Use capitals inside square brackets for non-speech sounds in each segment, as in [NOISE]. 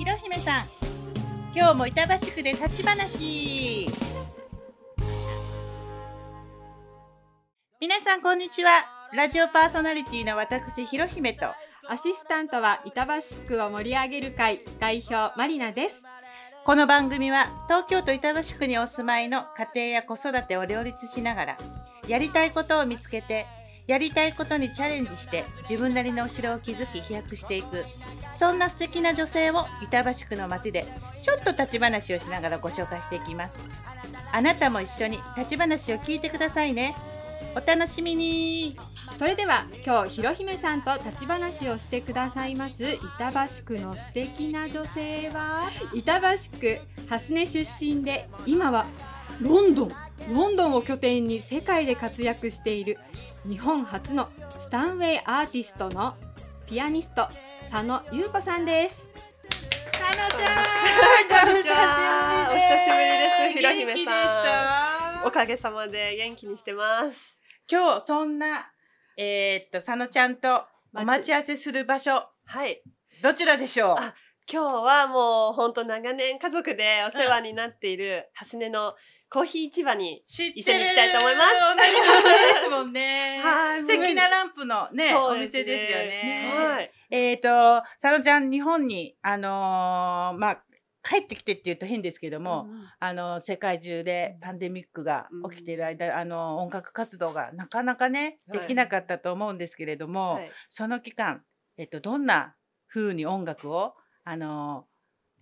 ひろひめさん。今日も板橋区で立ち話。皆さんこんにちは。ラジオパーソナリティの私ひろひめと。アシスタントは板橋区を盛り上げる会代表マリナです。この番組は東京都板橋区にお住まいの家庭や子育てを両立しながらやりたいことを見つけてやりたいことにチャレンジして自分なりのお城を築き飛躍していく。そんな素敵な女性を板橋区の街でちょっと立ち話をしながらご紹介していきます。あなたも一緒に立ち話を聞いてくださいね。お楽しみに。それでは今日ひろひめさんと立ち話をしてくださいます。板橋区の素敵な女性は？板橋区蓮根出身で今はロンドン。ロンドンを拠点に世界で活躍している。日本初のスタンウェイアーティストのピアニスト佐野優子さんです。佐野ちゃんこんにちは。お久しぶりですひろひめさん。おかげさまで元気にしてます今日そんなえーっと佐野ちゃんとお待ち合わせする場所。はい。どちらでしょう？あ今日はもう本当長年家族でお世話になっている蓮根のコーヒー市場に一緒に行きたいと思います。同じですもんね。はい。素敵なランプのねそうお店ですよね。はい。えっ、と佐野ちゃん日本にあのーまあ帰ってきてって言うと変ですけども、うんあの世界中でパンデミックが起きている間、あの音楽活動がなかなかねはい。できなかったと思うんですけれども、はい。その期間、えっと、どんな風に音楽をあの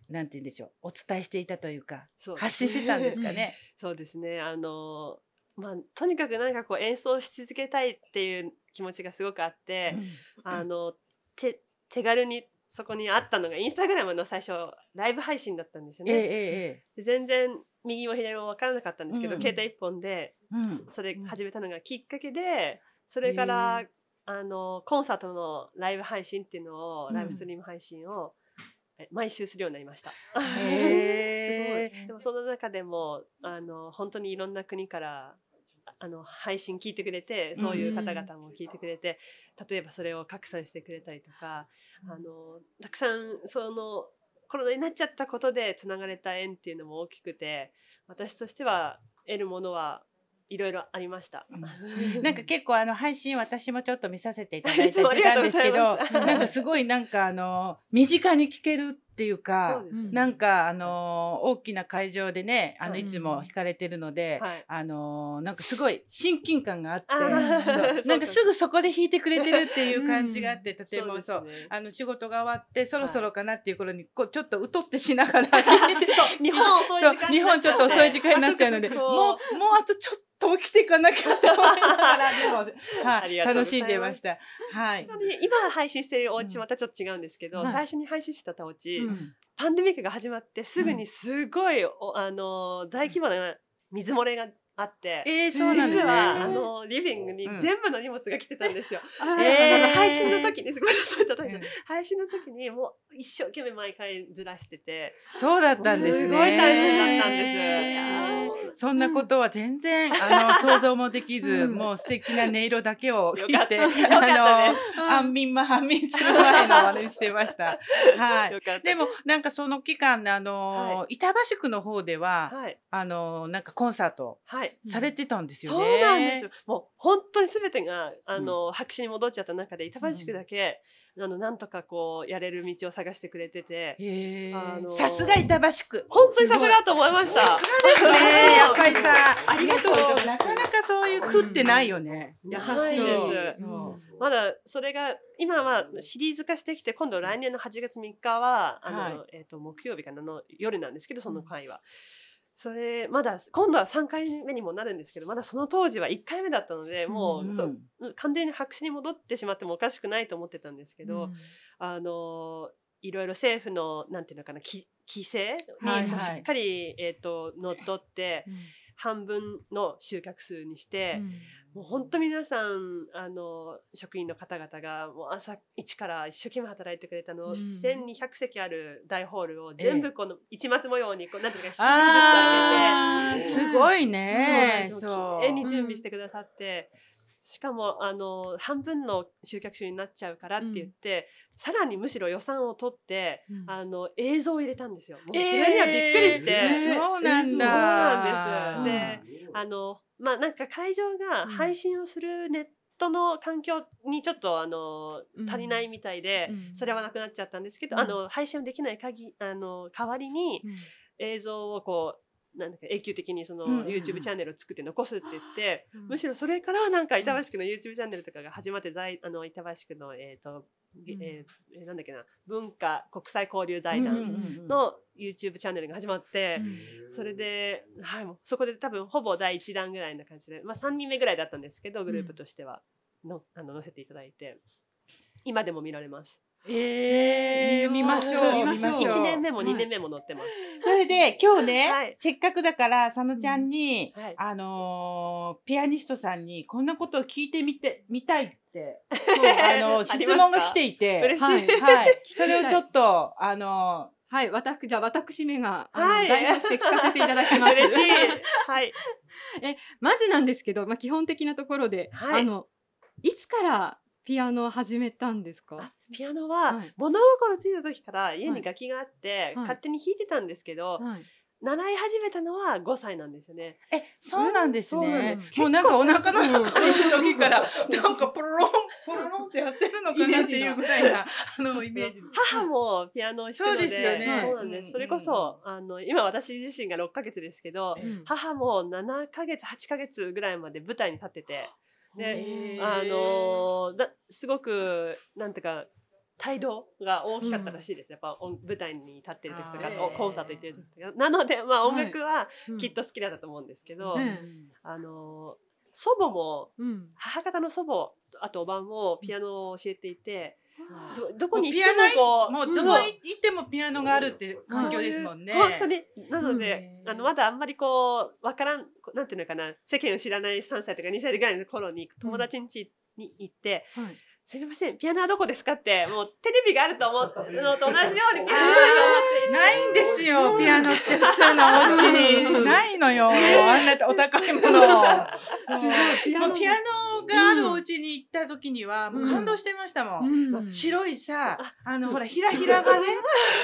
なんて言うんでしょうお伝えしていたというか発信してたんですかね？[LAUGHS] そうですね。あのまあとにかくなんかこう演奏し続けたいっていう気持ちがすごくあって、あの手手軽にそこにあったのがインスタグラムの最初ライブ配信だったんですよええね。えで全然右も左も分からなかったんですけど、うん。携帯一本でえうん。それ始めたのがきっかけでそれからへあのコンサートのライブ配信っていうのを、うんライブストリーム配信をえ毎週するようになりました。へー [LAUGHS] すごい。でもその中でもあの本当にいろんな国からあの配信聞いてくれてそういう方々も聞いてくれて、例えばそれを拡散してくれたりとか、あのたくさんそのコロナになっちゃったことでつながれた縁っていうのも大きくて私としては得るものはいろいろありました。[LAUGHS] なんか結構あの配信私もちょっと見させていただいていつもありがとうございます。なんかすごいなんかあの身近に聞けるっていうかそうね。なんかあの大きな会場でねあのはいいつも弾かれてるので、はい。あのなんかすごい親近感があってなんかすぐそこで弾いてくれてるっていう感じがあって、とてもそうね。あの仕事が終わってそろそろかなっていう頃にこうちょっとうとってしながら [LAUGHS] 日本遅い日本ちょっと遅い時間になっちゃうのでもうもうあとちょっと起きていかなきゃって思いながらでも、[LAUGHS] はい、楽しんでました。はい。本当に今配信してるお家またちょっと違うんですけど、はい最初に配信してたお家、うんパンデミックが始まってすぐにすごい、おあの大規模な水漏れがあって。えー、そうなんですね。実は、あのリビングにうん全部の荷物が来てたんですよ。[LAUGHS] えーあの配信の時にすごいそういった時にうん配信の時にもう一生懸命毎回ずらしてて、そうだったんですね。すごい大変だったんですいいややーーそんなことは全然、あの想像もできず、[LAUGHS] うんもう素敵な音色だけを聞いて、[LAUGHS] あの安眠ま安眠する前のあれにしてました。はい。でもなんかその期間あの、は板橋区の方では、はいあのなんかコンサートはい。されてたんですよね。そうなんですよ。もう本当に全てがあの、白紙に戻っちゃった中で板橋区だけ、あのなんとかこうやれる道を探してくれてて、あのさすが板橋区。本当にさすがと思いました。さすがですね。やっぱりさ、[LAUGHS] ありがとうなかなかそういう区ってないよね。優しいですまだそれが今はシリーズ化してきて今度来年の8月3日はあの、はいえっ、と木曜日かなの夜なんですけどその回は。それまだ今度は3回目にもなるんですけどまだその当時は1回目だったのでもう、うん。そう完全に白紙に戻ってしまってもおかしくないと思ってたんですけど、あのいろいろ政府のなんていうのかなき規制にはいはい。もうしっかり、えっと乗っ取って半分の集客数にして、もう本当皆さんあの職員の方々がもう朝一から一生懸命働いてくれたの、うん。1200席ある大ホールを全部この市松模様にこうなんていうかすごいそうなんそう。綺麗に準備してくださって。しかもあの半分の集客集になっちゃうからって言って、さらにむしろ予算を取って、うん。あの映像を入れたんですよ。もうそにはびっくりして、えーそうなんだ。そうなんです。であのまあなんか会場がうん。配信をするネットの環境にちょっとあのうん。足りないみたいで、うん。それはなくなっちゃったんですけど、うん。あの配信をできない限りあの代わりにうん。映像をこうなんだか永久的にそのうんうんうん。YouTube チャンネルを作って残すって言って、うん。むしろそれからなんか板橋区の YouTube チャンネルとかが始まって在あの板橋区のえっ、ーえーなんだっけな文化国際交流財うんうん団うんうん。の YouTube チャンネルが始まって、それで、はい、もうそこで多分ほぼ第1弾ぐらいな感じで、まあ、3人目ぐらいだったんですけどグループとしてはのあの載せていただいて今でも見られますえー、見ましょう。見ましょう。1年目もはい。2年目も載ってます、それで今日ね、はい。せっかくだから佐野ちゃんに、はい。あのーピアニストさんにこんなことを聞いてみてみたいって、[LAUGHS] あの質問が来ていて、嬉しい、はい。はい、[LAUGHS] それをちょっとあのはい、私、じゃあ私めが、あのはい。代表して聞かせていただきます。嬉しい。[LAUGHS] はい。まずなんですけど、まあ、基本的なところで、はい。あの、いつからピアノを始めたんですか？あピアノははい。物心ついた時から家に楽器があって、はい。勝手に弾いてたんですけど、はい。習い始めたのは5歳なんですよね。えそうなんですそうなんねです。もうなんかお腹の中にいる時からなんかポロロンポロロンってやってるのかなっていうぐらいな [LAUGHS] あのイメージ。母もピアノを弾くので、そうですよね。そうなんです。うん。それこそ、あの今私自身が6ヶ月ですけど、うん。母も7ヶ月8ヶ月ぐらいまで舞台に立ってて、であのだすごくなんていうか態度が大きかったらしいです。やっぱ音舞台に立ってる時とか、コンサート行ってる時とか。なのでまあ音楽はうんきっと好きだったと思うんですけど、うんあの祖母もうん。母方の祖母あとおばんもピアノを教えていて、そうどこにピ行ってもこうもうどこに行ってもピアノがあるって環境ですもんね。本当になので、うんあのまだあんまりこうわからんこなんていうのかな世間を知らない3歳とか2歳ぐらいの頃に友達ん家に行ってはい。「すみませんピアノはどこですか?」ってもうテレビがあると思うのと同じようにピアノがあると思ってないんですよ、ピアノって普通のお家に。ないのよ、あんなお高いもの。[LAUGHS] そうすごいピアノもうピアノがあるお家に行った時には、もう感動してましたもん。うん。白いさ、あの、う。んほら、ひらひらがね、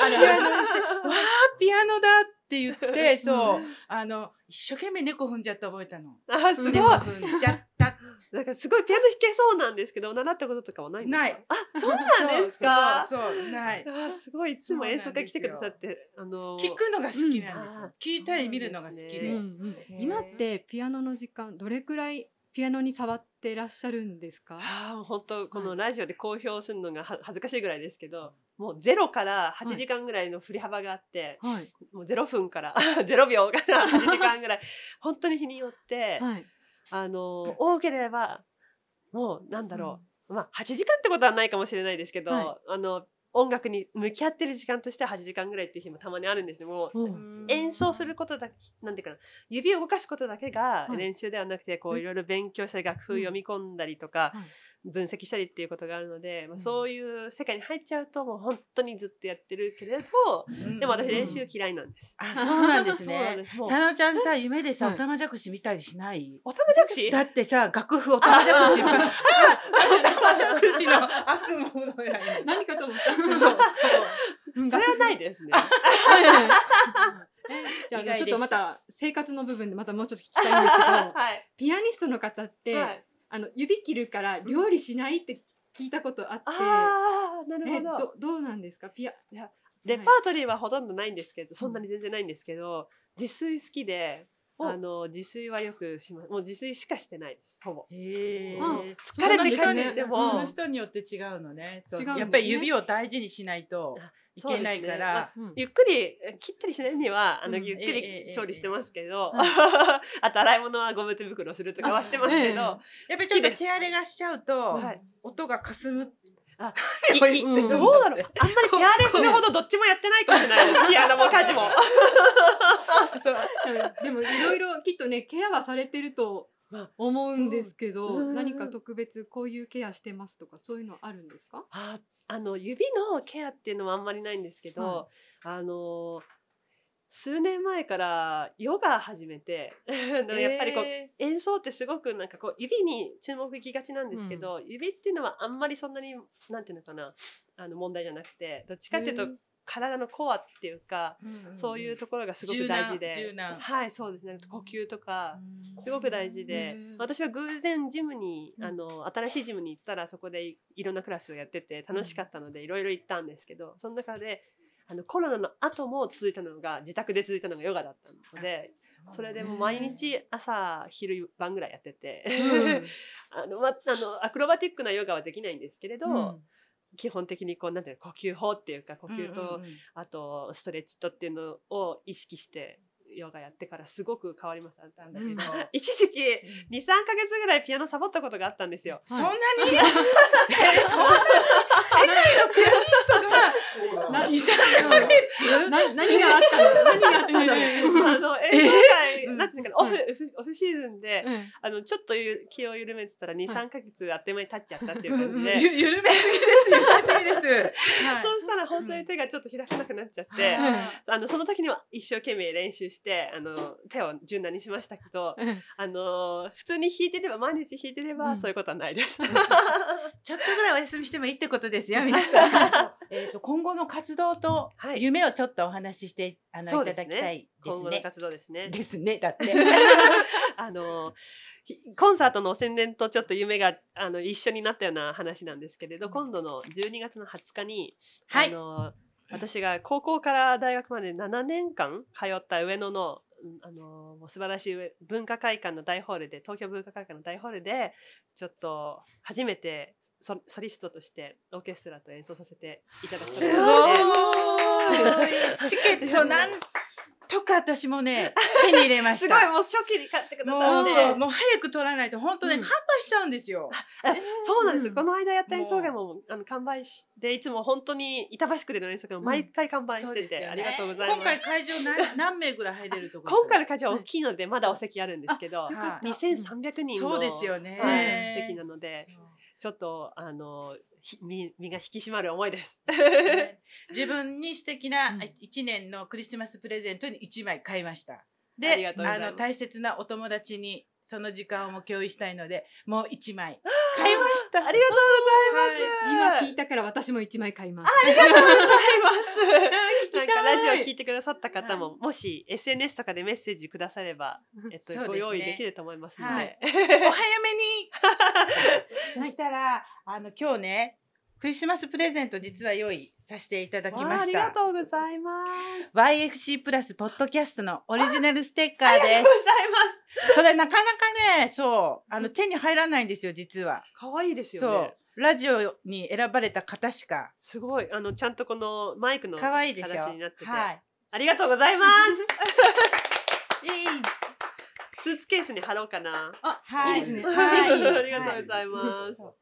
ピアノにして、わあ、ピアノだって言って、そう、あの、一生懸命猫踏んじゃって覚えたの。あすごい。猫踏んじゃった。[LAUGHS] なんかすごいピアノ弾けそうなんですけど習ったこととかはないんですか？ない。あそうなんですか？そうそうそう、ない。あすごいいつも演奏会来てくださってあの聞くのが好きなんですうん。よ。聞いたり見るのが好きで。うんうん。今ってピアノの時間どれくらいピアノに触ってらっしゃるんですか？ああ本当このラジオで公表するのがは恥ずかしいぐらいですけどもうゼロから8時間ぐらいの振り幅があって、はい。もう0分から [LAUGHS] 0秒から [LAUGHS] 8時間ぐらい本当に日によって、はい。あの多ければもうなんだろう、まあ8時間ってことはないかもしれないですけど、はあの音楽に向き合ってる時間としては8時間ぐらいっていう日もたまにあるんですね。もううん。演奏することだけなんていうかな指を動かすことだけがはい。練習ではなくてこううん。いろいろ勉強したり楽譜読み込んだりとかはい。分析したりっていうことがあるので、まあうんそういう世界に入っちゃうともう本当にずっとやってるけれどうん。でも私練習嫌いなんです。あ、そうなんです [LAUGHS] そうなんね。佐野ちゃんさ、夢でさ、はいおたまじゃくし見たりしない？おたまじゃくし？だってさ、楽譜おたまじゃくし、ああ、おたまじゃくしの悪夢ほどやね [LAUGHS] 何かと思ったそれはないですね。え [LAUGHS] じゃあちょっとまた生活の部分でまたもうちょっと聞きたいんですけど [LAUGHS] はい。ピアニストの方って、はい、あの指切るから料理しないって聞いたことあって、ああなるえほど。どどうなんですか？ピアレパートリーはほとんどないんですけど、そんなに全然ないんですけど、自炊好きで、おあの自炊はよくします。もう自炊しかしてないです。ほぼ。へあえ。疲れてきてそんな人にでもその人によって違うのね。ねやっぱり指を大事にしないといけないかそうですねまあら。うんゆっくり切ったりしないにはあの、うんゆっくええええり調理してますけど、え [LAUGHS] あと洗い物はゴム手袋するとかはしてますけど、あやっぱりちょっと手荒れがしちゃうとはい、音がかすむ。[LAUGHS] いいうん。どうだろう。あんまり手荒れするほどどっちもやってないかもしれない。[LAUGHS] ピアノも家事も。[LAUGHS] そう。でもいろいろきっとねケアはされてると思うんですけど、何か特別こういうケアしてますとかそういうのあるんですか？ああの指のケアっていうのはあんまりないんですけど、はあの数年前からヨガ始めてやっぱりこう、え演奏ってすごくなんかこう指に注目いきがちなんですけど、指っていうのはあんまりそんなになんていうのかなあの問題じゃなくてどっちかっていうと体のコアっていうか、ーそういうところがすごく大事で、はいそうですね。呼吸とかすごく大事で。うん。私は偶然ジムに、うん。あの新しいジムに行ったらそこでいいろんなクラスをやってて楽しかったのでいろいろ行ったんですけどその中であのコロナの後も続いたのが自宅で続いたのがヨガだったのでそれでもう毎日朝昼晩ぐらいやってて、[LAUGHS] あのまあのアクロバティックなヨガはできないんですけれど、基本的にこうなんていうの呼吸法っていうか呼吸と、あとストレッチとっていうのを意識してヨガやってからすごく変わりました。たんだけど、うん。[LAUGHS] 一時期2、3ヶ月ぐらいピアノサボったことがあったんですよ。そんなに、[LAUGHS] えーそんなに？世界のピアニストがな2、3ヶ月な何があったの？何があったんだろうあの演奏会、うん。なんていうのかな、オフ、オフオフシーズンで、うん。あの、ちょっとゆ気を緩めてたら2、3ヶ月あっという間に経っちゃったっていう感じで、ゆ緩めすぎです緩めすぎです。は [LAUGHS] いそうしたら本当に手がちょっと開かなくなっちゃって、はい。あの、その時には一生懸命練習して、あの、手を柔軟にしましたけど、うん。あの、普通に弾いてれば、毎日弾いてれば、うん。そういうことはないです。[LAUGHS] ちょっとぐらいお休みしてもいいってことですよ、[LAUGHS] 皆さん。えっと、今後の活動とはい。夢をちょっとお話しして、あの、いただきたい。今後の活動ですね。ですね、だって。[LAUGHS] あのひコンサートの宣伝とちょっと夢があの一緒になったような話なんですけれど、今度の12月の20日に、はい。あの私が高校から大学まで7年間通った上野のうんあのもう素晴らしい文化会館の大ホールで東京文化会館の大ホールでちょっと初めてソソリストとしてオーケストラと演奏させていただくことすになって。ごい。[LAUGHS] チケットなんとか私もね、[LAUGHS] 手に入れましすごいた。もう初期に買ってくだもさって。う、もう早く取らないと本当ね、うん。乾杯しちゃうんですよ。あそうなんですよ、うん。この間やった演奏会もあの完売しでいつも本当に板橋区での演奏会も毎回完売してて、ありがとうございます。今回会場何何名ぐらい入れるとこ今回の会場は大きいのでまだお席あるんですけど、はい。2300人のそうですよね。はい席なのでちょっとあのひ身身が引き締まる思いです。ね [LAUGHS] 自分に素敵なうん1年のクリスマスプレゼントに1枚買いました。あでりがとうございますあの大切なお友達にその時間をも共有したいのでもう1枚買いました。ありがとうございます。今聞いたから私も一枚買います。ありがとうございます。[LAUGHS] 聞きたないんかラジオ聞いてくださった方も、もし SNS とかでメッセージくだされば、えっと、ねご用意できると思いますので。はいお早めに [LAUGHS] らあの今日ねクリスマスプレゼント実は用意させていただきましわあありがた。とうございます。YFC プラスポッドキャストのオリジナルステッカーでありがとうございます。す。それなかなかね、そう、あの手に入らないんですよ、実は。可愛いですよそねう。、ラジオに選ばれた方しか。すごい。あの、ちゃんとこのマイクの可愛いでしょ。形になってて。はい。ありがとうございます。[LAUGHS] イエイスーツケースに貼ろうかな。あ、はいいいですね。はいぜ [LAUGHS] ありがとうございます。そう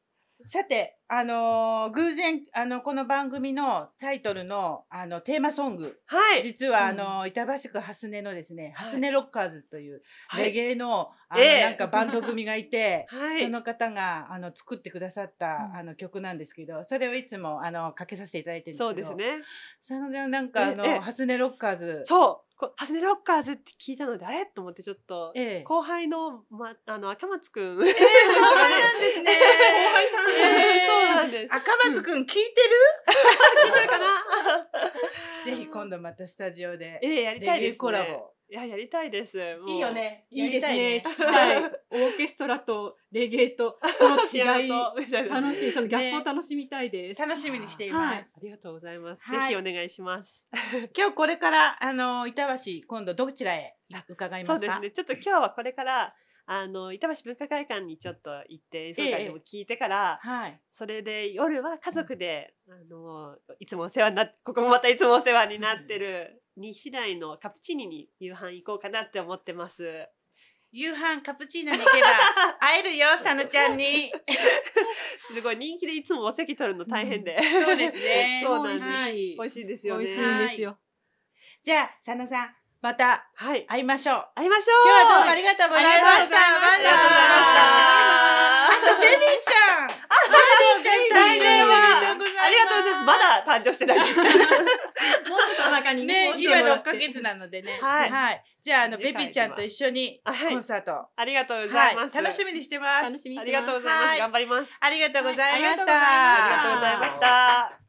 さて、あのー偶然、あの、この番組のタイトルの、あの、テーマソング、はい。実は、うんあの、板橋区蓮根のですね、はい蓮根ロッカーズという、はい。レゲエの、あの、ええなんかバンド組がいて、[LAUGHS] はいその方が、あの、作ってくださった、うんあの、曲なんですけど、それをいつも、あの、かけさせていただいてるんですけど。そうです。ね。その、なんか、あええの、ハスネロッカーズ。そう。こハスネロッカーズって聞いたので、あれ？と思ってちょっと、ええ。後輩の、ま、あの、赤松くん。ええ、後輩なんですね。[LAUGHS] 後輩さん。ええそうなんです。赤松くん聞いてる、[LAUGHS] 聞いてるかな？[LAUGHS] ぜひ今度またスタジオで。ええやりたいです、ね。コラボ。いや、やりたいです。いいよ。ね。いいですね。やりた聞きたい。オーケストラとレゲエと [LAUGHS] その違い。楽しい。そのギャップを楽しみたいです。楽しみにしています。ありがとうございます。はいぜひお願いします。[LAUGHS] 今日これから、あの、板橋、今度どちらへ伺いますか？そうですね。ちょっと今日はこれから、あの、板橋文化会館にちょっと行って、演奏会でも聞いてから、はい。それで夜は家族で、あの、いつもお世話になっ、ここもまたいつもお世話になってる、西台のカプチーニに夕飯行こうかなって思ってます。夕飯カプチーノに行けば [LAUGHS] 会えるよ、さのちゃんに。[LAUGHS] すごい人気でいつもお席取るの大変で。そうですね [LAUGHS] そうなんです。はい美味しいですよね。美味しいんですよ。じゃあ、さなさん、またはい。会いましょう。会いましょう今日はどうもありがとうございました。ありがとうございましたあと、ベビーちゃん。ベビーちゃん誕生おめでとうございます。ありがとうございます。まだ誕生してない。もうちょっとお腹間にね、ね今6見てもらってヶ月なのでね。はいじゃあ、あの、ベビちゃんと一緒にコンサート。ありがとうございます。楽しみにしてます。楽しみにありしてますがとうございます。はい頑張ります。ありがとうございましたありがとうございました。